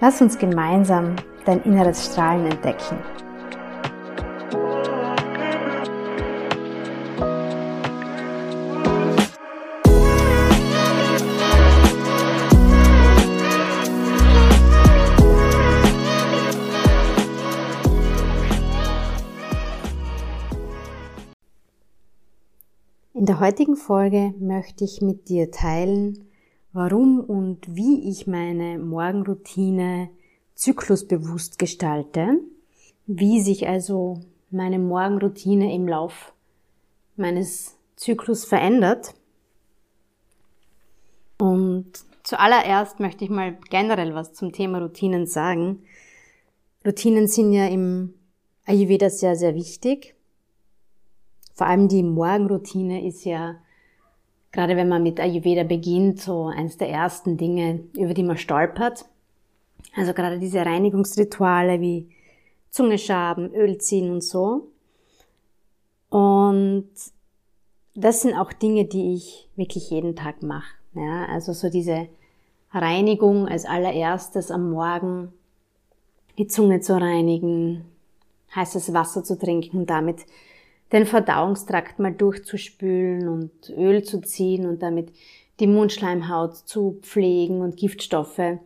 Lass uns gemeinsam dein inneres Strahlen entdecken. In der heutigen Folge möchte ich mit dir teilen, warum und wie ich meine Morgenroutine zyklusbewusst gestalte, wie sich also meine Morgenroutine im Lauf meines Zyklus verändert. Und zuallererst möchte ich mal generell was zum Thema Routinen sagen. Routinen sind ja im Ayurveda sehr, sehr wichtig. Vor allem die Morgenroutine ist ja, gerade wenn man mit Ayurveda beginnt, so eines der ersten Dinge, über die man stolpert. Also gerade diese Reinigungsrituale wie Zunge schaben, Öl ziehen und so. Und das sind auch Dinge, die ich wirklich jeden Tag mache. Ja, also so diese Reinigung als allererstes am Morgen, die Zunge zu reinigen, heißes Wasser zu trinken und damit den Verdauungstrakt mal durchzuspülen und Öl zu ziehen und damit die Mundschleimhaut zu pflegen und Giftstoffe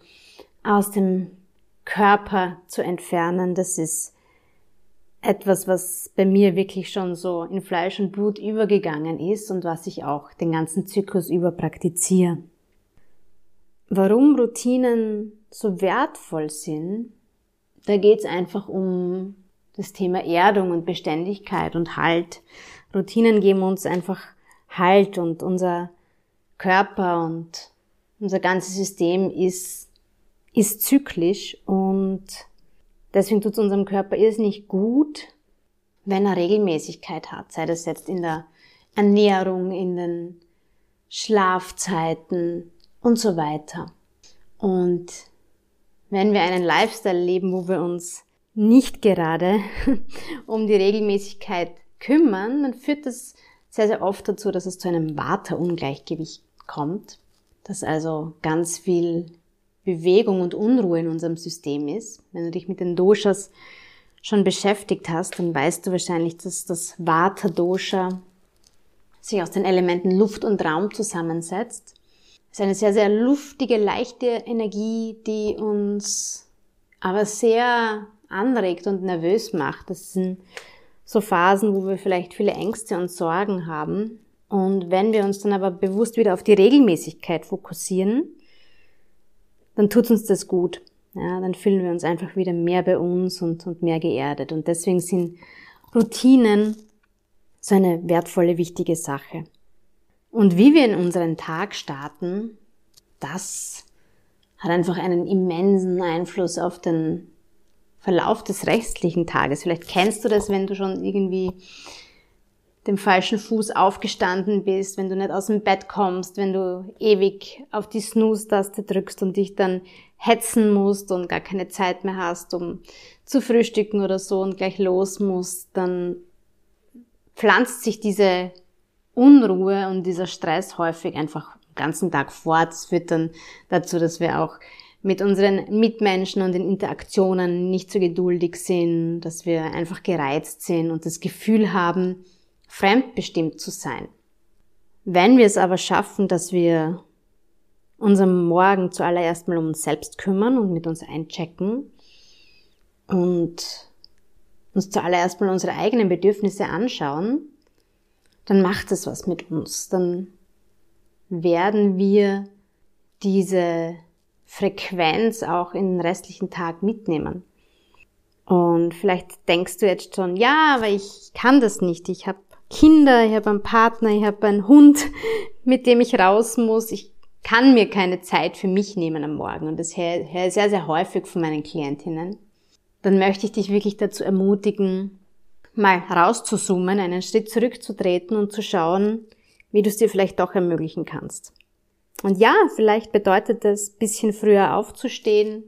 aus dem Körper zu entfernen. Das ist etwas, was bei mir wirklich schon so in Fleisch und Blut übergegangen ist und was ich auch den ganzen Zyklus über praktiziere. Warum Routinen so wertvoll sind, da geht es einfach um das Thema Erdung und Beständigkeit und Halt. Routinen geben uns einfach Halt und unser Körper und unser ganzes System ist, ist zyklisch und deswegen tut es unserem Körper irrsinnig gut, wenn er Regelmäßigkeit hat, sei das jetzt in der Ernährung, in den Schlafzeiten und so weiter. Und wenn wir einen Lifestyle leben, wo wir uns nicht gerade um die Regelmäßigkeit kümmern, dann führt das sehr, sehr oft dazu, dass es zu einem Vata-Ungleichgewicht kommt, dass also ganz viel Bewegung und Unruhe in unserem System ist. Wenn du dich mit den Doshas schon beschäftigt hast, dann weißt du wahrscheinlich, dass das Vata-Dosha sich aus den Elementen Luft und Raum zusammensetzt. Es ist eine sehr, sehr luftige, leichte Energie, die uns aber sehr anregt und nervös macht. Das sind so Phasen, wo wir vielleicht viele Ängste und Sorgen haben. Und wenn wir uns dann aber bewusst wieder auf die Regelmäßigkeit fokussieren, dann tut uns das gut. Ja, dann fühlen wir uns einfach wieder mehr bei uns und, und mehr geerdet. Und deswegen sind Routinen so eine wertvolle, wichtige Sache. Und wie wir in unseren Tag starten, das hat einfach einen immensen Einfluss auf den Verlauf des restlichen Tages. Vielleicht kennst du das, wenn du schon irgendwie dem falschen Fuß aufgestanden bist, wenn du nicht aus dem Bett kommst, wenn du ewig auf die Snooze-Taste drückst und dich dann hetzen musst und gar keine Zeit mehr hast, um zu frühstücken oder so und gleich los musst, dann pflanzt sich diese Unruhe und dieser Stress häufig einfach den ganzen Tag fort. Das führt dann dazu, dass wir auch mit unseren Mitmenschen und den Interaktionen nicht so geduldig sind, dass wir einfach gereizt sind und das Gefühl haben, fremdbestimmt zu sein. Wenn wir es aber schaffen, dass wir uns am Morgen zuallererst mal um uns selbst kümmern und mit uns einchecken und uns zuallererst mal unsere eigenen Bedürfnisse anschauen, dann macht es was mit uns. Dann werden wir diese Frequenz auch in den restlichen Tag mitnehmen. Und vielleicht denkst du jetzt schon, ja, aber ich kann das nicht. Ich habe Kinder, ich habe einen Partner, ich habe einen Hund, mit dem ich raus muss. Ich kann mir keine Zeit für mich nehmen am Morgen. Und das höre ich sehr, sehr häufig von meinen Klientinnen. Dann möchte ich dich wirklich dazu ermutigen, mal rauszuzoomen, einen Schritt zurückzutreten und zu schauen, wie du es dir vielleicht doch ermöglichen kannst. Und ja, vielleicht bedeutet das, bisschen früher aufzustehen,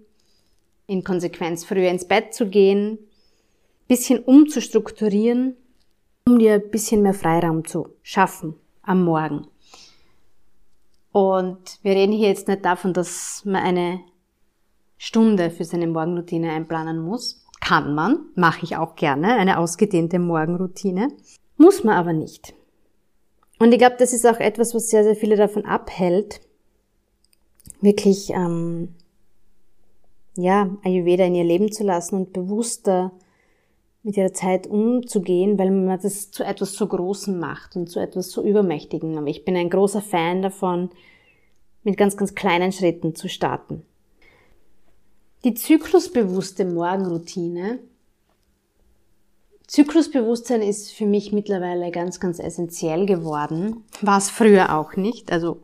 in Konsequenz früher ins Bett zu gehen, bisschen umzustrukturieren, um dir ein bisschen mehr Freiraum zu schaffen am Morgen. Und wir reden hier jetzt nicht davon, dass man eine Stunde für seine Morgenroutine einplanen muss. Kann man, mache ich auch gerne, eine ausgedehnte Morgenroutine. Muss man aber nicht. Und ich glaube, das ist auch etwas, was sehr, sehr viele davon abhält, wirklich ähm, ja, Ayurveda in ihr Leben zu lassen und bewusster mit ihrer Zeit umzugehen, weil man das zu etwas so Großem macht und zu etwas so Übermächtigen. Aber ich bin ein großer Fan davon, mit ganz, ganz kleinen Schritten zu starten. Die zyklusbewusste Morgenroutine. Zyklusbewusstsein ist für mich mittlerweile ganz, ganz essentiell geworden. War es früher auch nicht. Also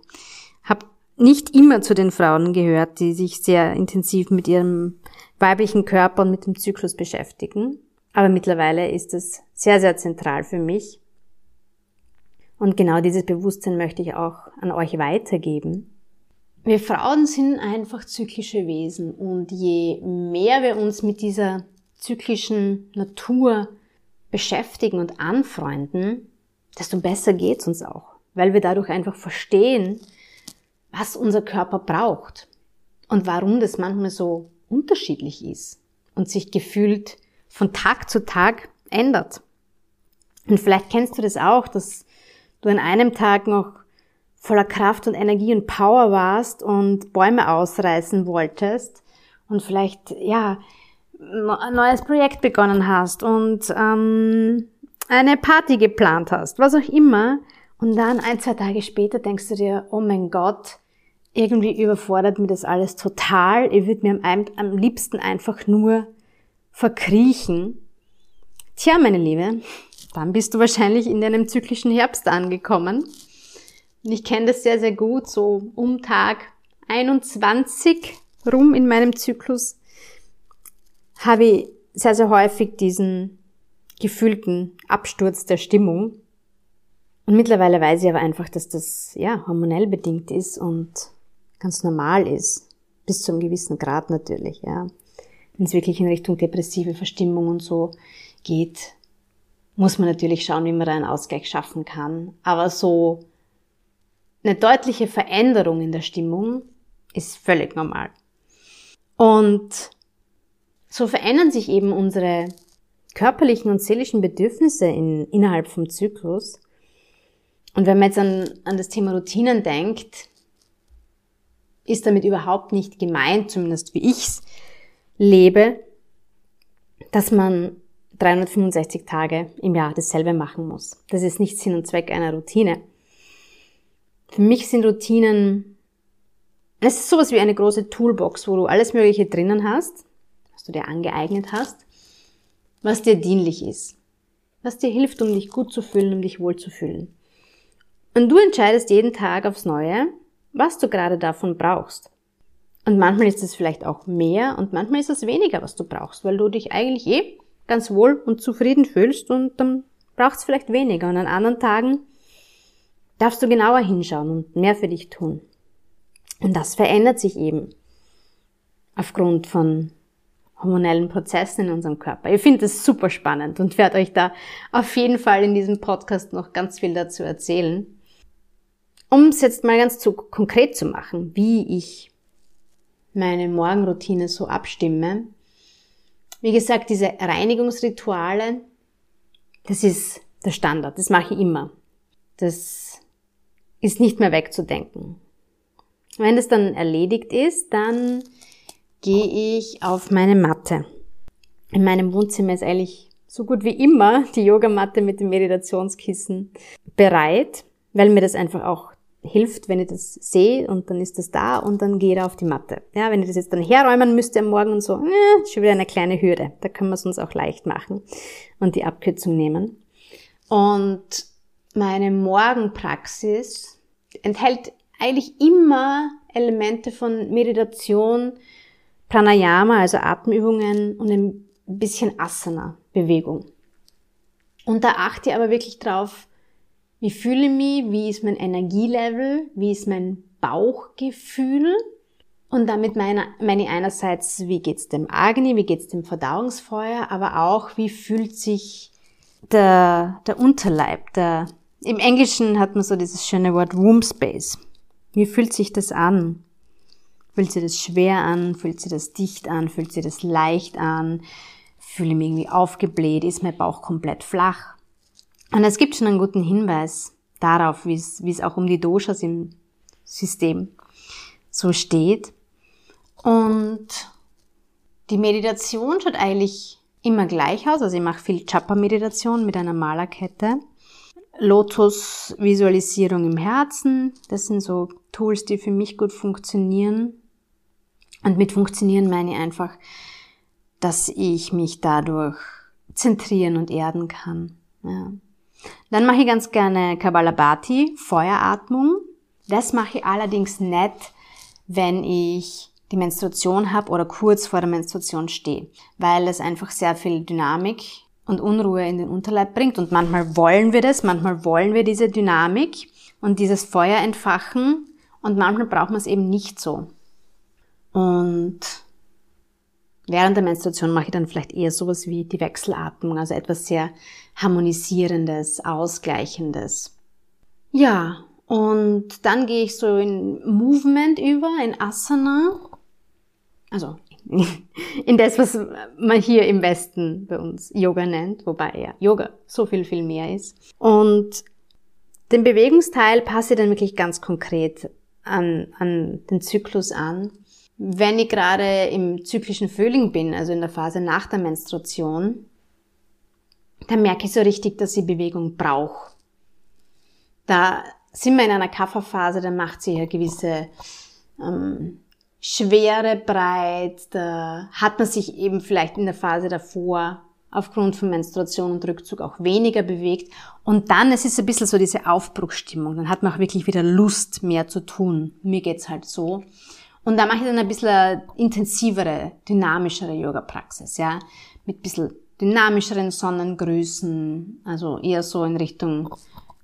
habe nicht immer zu den Frauen gehört, die sich sehr intensiv mit ihrem weiblichen Körper und mit dem Zyklus beschäftigen. Aber mittlerweile ist es sehr, sehr zentral für mich. Und genau dieses Bewusstsein möchte ich auch an euch weitergeben. Wir Frauen sind einfach zyklische Wesen und je mehr wir uns mit dieser zyklischen Natur beschäftigen und anfreunden, desto besser geht's uns auch, weil wir dadurch einfach verstehen, was unser Körper braucht und warum das manchmal so unterschiedlich ist und sich gefühlt von Tag zu Tag ändert. Und vielleicht kennst du das auch, dass du an einem Tag noch voller Kraft und Energie und Power warst und Bäume ausreißen wolltest und vielleicht, ja, ein neues Projekt begonnen hast und ähm, eine Party geplant hast, was auch immer. Und dann ein, zwei Tage später denkst du dir, oh mein Gott, irgendwie überfordert mir das alles total. Ich würde mir am, liebsten einfach nur verkriechen. Tja, meine Liebe, dann bist du wahrscheinlich in deinem zyklischen Herbst angekommen. Und ich kenne das sehr, sehr gut, so um Tag 21 rum in meinem Zyklus habe ich sehr, sehr häufig diesen gefühlten Absturz der Stimmung. Und mittlerweile weiß ich aber einfach, dass das ja hormonell bedingt ist und ganz normal ist. Bis zu einem gewissen Grad natürlich, ja. Wenn es wirklich in Richtung depressive Verstimmung und so geht, muss man natürlich schauen, wie man da einen Ausgleich schaffen kann. Aber so eine deutliche Veränderung in der Stimmung ist völlig normal. Und so verändern sich eben unsere körperlichen und seelischen Bedürfnisse in, innerhalb vom Zyklus. Und wenn man jetzt an, an das Thema Routinen denkt, ist damit überhaupt nicht gemeint, zumindest wie ich's lebe, dass man 365 Tage im Jahr dasselbe machen muss. Das ist nicht Sinn und Zweck einer Routine. Für mich sind Routinen, es ist sowas wie eine große Toolbox, wo du alles Mögliche drinnen hast, du dir angeeignet hast, was dir dienlich ist, was dir hilft, um dich gut zu fühlen, um dich wohl zu fühlen. Und du entscheidest jeden Tag aufs Neue, was du gerade davon brauchst. Und manchmal ist es vielleicht auch mehr und manchmal ist es weniger, was du brauchst, weil du dich eigentlich eh ganz wohl und zufrieden fühlst und dann brauchst du vielleicht weniger. Und an anderen Tagen darfst du genauer hinschauen und mehr für dich tun. Und das verändert sich eben aufgrund von hormonellen Prozessen in unserem Körper. Ich finde das super spannend und werde euch da auf jeden Fall in diesem Podcast noch ganz viel dazu erzählen. Um es jetzt mal ganz zu konkret zu machen, wie ich meine Morgenroutine so abstimme. Wie gesagt, diese Reinigungsrituale, das ist der Standard, das mache ich immer. Das ist nicht mehr wegzudenken. Wenn das dann erledigt ist, dann gehe ich auf meine Matte. In meinem Wohnzimmer ist eigentlich so gut wie immer die Yogamatte mit dem Meditationskissen bereit, weil mir das einfach auch hilft, wenn ich das sehe und dann ist das da und dann gehe ich auf die Matte. Ja, wenn ich das jetzt dann herräumen müsste am Morgen und so, äh, schon wieder eine kleine Hürde. Da können wir es uns auch leicht machen und die Abkürzung nehmen. Und meine Morgenpraxis enthält eigentlich immer Elemente von Meditation, Pranayama, also Atemübungen und ein bisschen Asana, Bewegung. Und da achte ich aber wirklich drauf, wie fühle ich mich, wie ist mein Energielevel, wie ist mein Bauchgefühl und damit meine, meine ich einerseits, wie geht's dem Agni, wie geht's dem Verdauungsfeuer, aber auch, wie fühlt sich der, der Unterleib, der, im Englischen hat man so dieses schöne Wort Womb Space. Wie fühlt sich das an? Fühlt sich das schwer an? Fühlt sich das dicht an? Fühlt sich das leicht an? Fühle ich mich irgendwie aufgebläht? Ist mein Bauch komplett flach? Und es gibt schon einen guten Hinweis darauf, wie es, wie es auch um die Doshas im System so steht. Und die Meditation schaut eigentlich immer gleich aus. Also ich mache viel Chapa-Meditation mit einer Malerkette. Lotus-Visualisierung im Herzen. Das sind so Tools, die für mich gut funktionieren. Und mit funktionieren meine ich einfach, dass ich mich dadurch zentrieren und erden kann. Ja. Dann mache ich ganz gerne Kabbalabhati, Feueratmung. Das mache ich allerdings nicht, wenn ich die Menstruation habe oder kurz vor der Menstruation stehe, weil es einfach sehr viel Dynamik und Unruhe in den Unterleib bringt. Und manchmal wollen wir das, manchmal wollen wir diese Dynamik und dieses Feuer entfachen und manchmal braucht man es eben nicht so. Und während der Menstruation mache ich dann vielleicht eher sowas wie die Wechselatmung, also etwas sehr harmonisierendes, ausgleichendes. Ja, und dann gehe ich so in Movement über, in Asana. Also in das, was man hier im Westen bei uns Yoga nennt, wobei ja Yoga so viel, viel mehr ist. Und den Bewegungsteil passe ich dann wirklich ganz konkret an, an den Zyklus an. Wenn ich gerade im zyklischen Frühling bin, also in der Phase nach der Menstruation, dann merke ich so richtig, dass ich Bewegung brauche. Da sind wir in einer Kafferphase, da macht sie ja gewisse ähm, Schwere breit, da hat man sich eben vielleicht in der Phase davor aufgrund von Menstruation und Rückzug auch weniger bewegt. Und dann, es ist ein bisschen so diese Aufbruchstimmung. Dann hat man auch wirklich wieder Lust, mehr zu tun. Mir geht's halt so. Und da mache ich dann ein bisschen intensivere, dynamischere Yoga-Praxis, ja. Mit ein bisschen dynamischeren Sonnengrüßen, also eher so in Richtung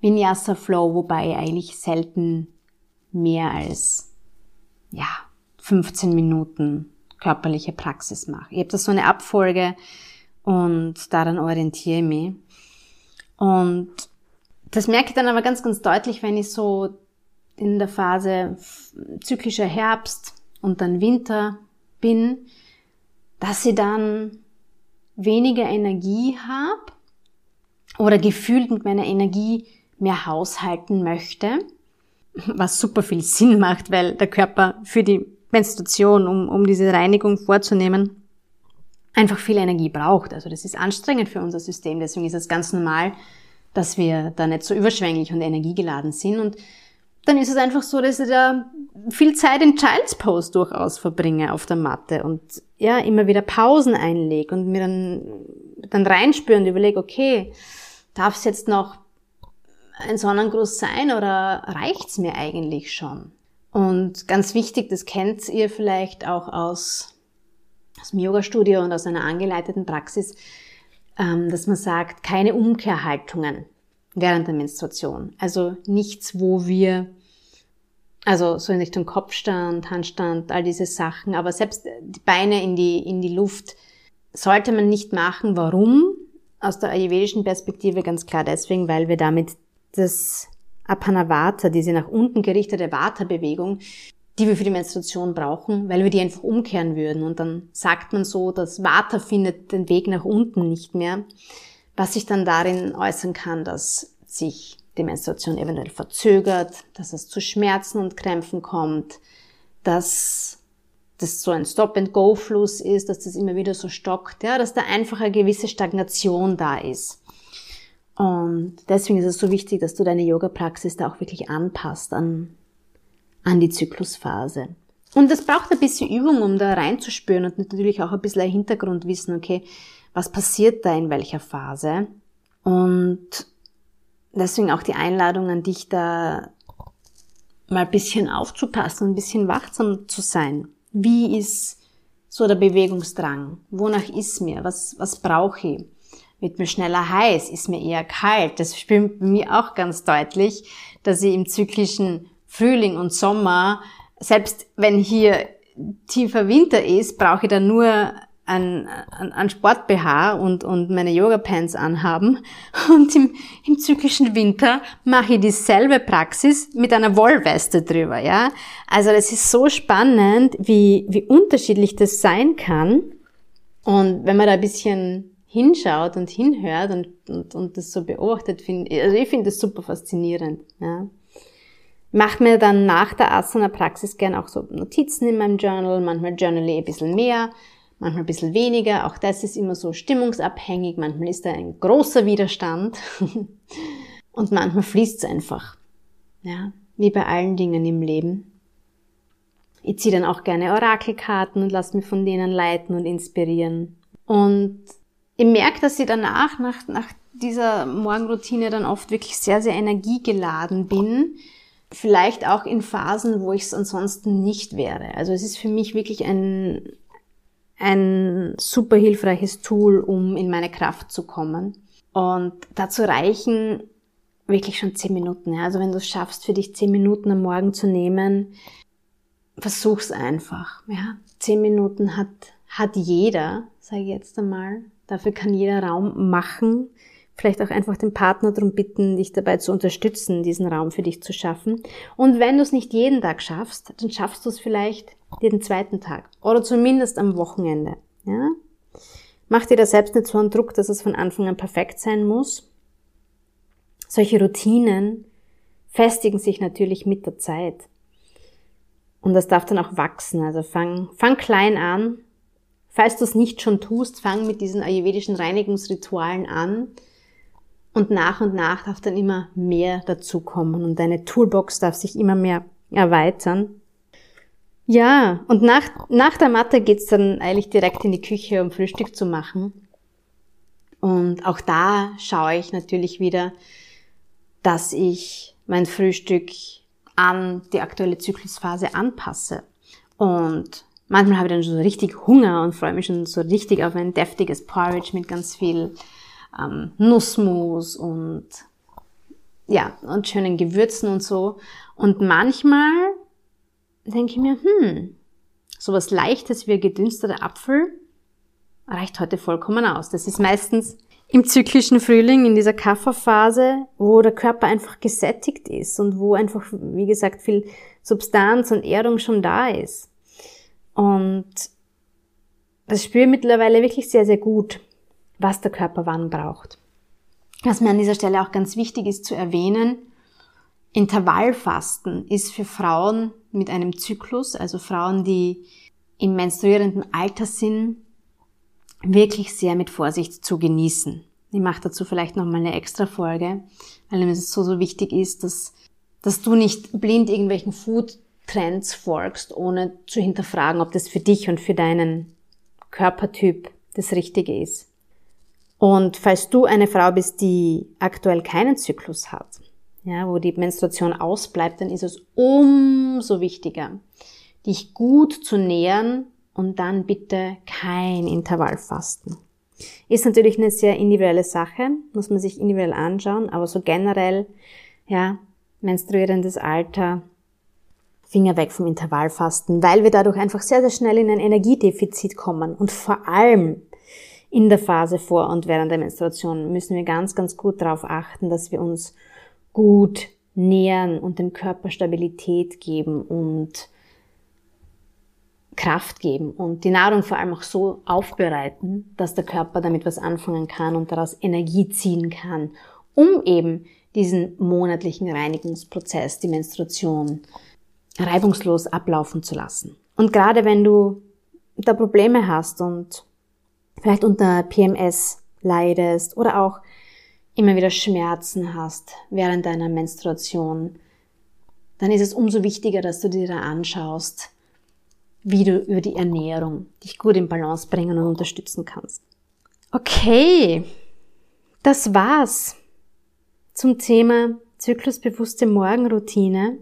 Vinyasa Flow, wobei ich eigentlich selten mehr als, ja, 15 Minuten körperliche Praxis mache. Ich habe da so eine Abfolge und daran orientiere ich mich. Und das merke ich dann aber ganz, ganz deutlich, wenn ich so in der Phase zyklischer Herbst und dann Winter bin, dass ich dann weniger Energie habe oder gefühlt mit meiner Energie mehr haushalten möchte, was super viel Sinn macht, weil der Körper für die Menstruation, um, um diese Reinigung vorzunehmen, einfach viel Energie braucht. Also das ist anstrengend für unser System, deswegen ist es ganz normal, dass wir da nicht so überschwänglich und energiegeladen sind und dann ist es einfach so, dass ich da viel Zeit in Child's Pose durchaus verbringe auf der Matte und ja, immer wieder Pausen einlege und mir dann, dann reinspüre und überlege, okay, darf es jetzt noch ein Sonnengruß sein oder reicht's mir eigentlich schon? Und ganz wichtig, das kennt ihr vielleicht auch aus, aus dem Yoga-Studio und aus einer angeleiteten Praxis, ähm, dass man sagt, keine Umkehrhaltungen während der Menstruation. Also nichts, wo wir, also so in Richtung Kopfstand, Handstand, all diese Sachen, aber selbst die Beine in die, in die Luft sollte man nicht machen. Warum? Aus der ayurvedischen Perspektive ganz klar deswegen, weil wir damit das Apanavata, diese nach unten gerichtete Vata-Bewegung, die wir für die Menstruation brauchen, weil wir die einfach umkehren würden. Und dann sagt man so, dass Vata findet den Weg nach unten nicht mehr was sich dann darin äußern kann, dass sich die Menstruation eventuell verzögert, dass es zu Schmerzen und Krämpfen kommt, dass das so ein Stop-and-Go-Fluss ist, dass das immer wieder so stockt, ja, dass da einfach eine gewisse Stagnation da ist. Und deswegen ist es so wichtig, dass du deine Yoga-Praxis da auch wirklich anpasst an, an die Zyklusphase. Und es braucht ein bisschen Übung, um da reinzuspüren und natürlich auch ein bisschen ein Hintergrundwissen, okay, was passiert da in welcher Phase? Und deswegen auch die Einladung an dich, da mal ein bisschen aufzupassen, ein bisschen wachsam zu sein. Wie ist so der Bewegungsdrang? Wonach ist mir? Was, was brauche ich? Wird mir schneller heiß? Ist mir eher kalt? Das spürt mir auch ganz deutlich, dass ich im zyklischen Frühling und Sommer, selbst wenn hier tiefer Winter ist, brauche ich dann nur ein, ein, ein Sport-BH und, und meine Yoga-Pants anhaben. Und im, im zyklischen Winter mache ich dieselbe Praxis mit einer Wollweste drüber, ja. Also das ist so spannend, wie, wie unterschiedlich das sein kann. Und wenn man da ein bisschen hinschaut und hinhört und, und, und das so beobachtet, finde also ich finde das super faszinierend, ja. Macht mir dann nach der Asana-Praxis gern auch so Notizen in meinem Journal, manchmal journal ich ein bisschen mehr, manchmal ein bisschen weniger. Auch das ist immer so stimmungsabhängig. Manchmal ist da ein großer Widerstand und manchmal fließt es einfach. Ja, wie bei allen Dingen im Leben. Ich ziehe dann auch gerne Orakelkarten und lasse mich von denen leiten und inspirieren. Und ich merke, dass ich danach, nach, nach dieser Morgenroutine dann oft wirklich sehr, sehr energiegeladen bin. Vielleicht auch in Phasen, wo ich es ansonsten nicht wäre. Also es ist für mich wirklich ein, ein super hilfreiches Tool, um in meine Kraft zu kommen. Und dazu reichen wirklich schon zehn Minuten. Also wenn du es schaffst, für dich zehn Minuten am Morgen zu nehmen, versuch's einfach. Ja. Zehn Minuten hat, hat jeder, sage ich jetzt einmal. Dafür kann jeder Raum machen. Vielleicht auch einfach den Partner darum bitten, dich dabei zu unterstützen, diesen Raum für dich zu schaffen. Und wenn du es nicht jeden Tag schaffst, dann schaffst du es vielleicht jeden zweiten Tag oder zumindest am Wochenende. Ja? Mach dir da selbst nicht so einen Druck, dass es von Anfang an perfekt sein muss. Solche Routinen festigen sich natürlich mit der Zeit. Und das darf dann auch wachsen. Also fang, fang klein an. Falls du es nicht schon tust, fang mit diesen ayurvedischen Reinigungsritualen an. Und nach und nach darf dann immer mehr dazukommen und deine Toolbox darf sich immer mehr erweitern. Ja, und nach, nach der Matte geht's dann eigentlich direkt in die Küche, um Frühstück zu machen. Und auch da schaue ich natürlich wieder, dass ich mein Frühstück an die aktuelle Zyklusphase anpasse. Und manchmal habe ich dann schon so richtig Hunger und freue mich schon so richtig auf ein deftiges Porridge mit ganz viel ähm, Nussmus und ja, und schönen Gewürzen und so. Und manchmal denke ich mir, hm, sowas Leichtes wie ein gedünsteter Apfel reicht heute vollkommen aus. Das ist meistens im zyklischen Frühling, in dieser Kafferphase, wo der Körper einfach gesättigt ist und wo einfach, wie gesagt, viel Substanz und Erdung schon da ist. Und das spüre mittlerweile wirklich sehr, sehr gut, was der Körper wann braucht. Was mir an dieser Stelle auch ganz wichtig ist zu erwähnen, Intervallfasten ist für Frauen mit einem Zyklus, also Frauen, die im menstruierenden Alter sind, wirklich sehr mit Vorsicht zu genießen. Ich mache dazu vielleicht nochmal eine extra Folge, weil das so, so wichtig ist, dass, dass du nicht blind irgendwelchen Food-Trends folgst, ohne zu hinterfragen, ob das für dich und für deinen Körpertyp das Richtige ist. Und falls du eine Frau bist, die aktuell keinen Zyklus hat, ja, wo die Menstruation ausbleibt, dann ist es umso wichtiger, dich gut zu nähern und dann bitte kein Intervallfasten. Ist natürlich eine sehr individuelle Sache, muss man sich individuell anschauen, aber so generell, ja, menstruierendes Alter, Finger weg vom Intervallfasten, weil wir dadurch einfach sehr, sehr schnell in ein Energiedefizit kommen und vor allem in der Phase vor und während der Menstruation müssen wir ganz, ganz gut darauf achten, dass wir uns gut nähern und dem Körper Stabilität geben und Kraft geben und die Nahrung vor allem auch so aufbereiten, dass der Körper damit was anfangen kann und daraus Energie ziehen kann, um eben diesen monatlichen Reinigungsprozess, die Menstruation, reibungslos ablaufen zu lassen. Und gerade wenn du da Probleme hast und vielleicht unter PMS leidest oder auch immer wieder Schmerzen hast während deiner Menstruation, dann ist es umso wichtiger, dass du dir da anschaust, wie du über die Ernährung dich gut in Balance bringen und unterstützen kannst. Okay, das war's zum Thema zyklusbewusste Morgenroutine.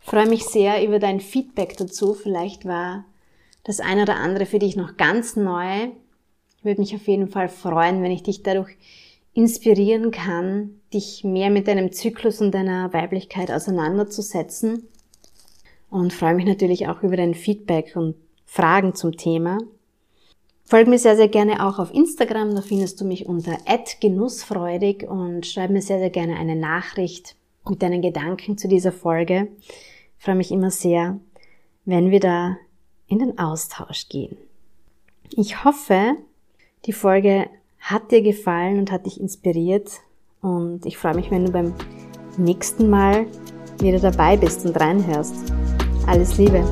Ich freue mich sehr über dein Feedback dazu. Vielleicht war das eine oder andere für dich noch ganz neu. Ich würde mich auf jeden Fall freuen, wenn ich dich dadurch inspirieren kann, dich mehr mit deinem Zyklus und deiner Weiblichkeit auseinanderzusetzen. Und freue mich natürlich auch über dein Feedback und Fragen zum Thema. Folge mir sehr, sehr gerne auch auf Instagram, da findest du mich unter genussfreudig und schreib mir sehr, sehr gerne eine Nachricht mit deinen Gedanken zu dieser Folge. Ich freue mich immer sehr, wenn wir da in den Austausch gehen. Ich hoffe, die Folge hat dir gefallen und hat dich inspiriert und ich freue mich, wenn du beim nächsten Mal wieder dabei bist und reinhörst. Alles Liebe!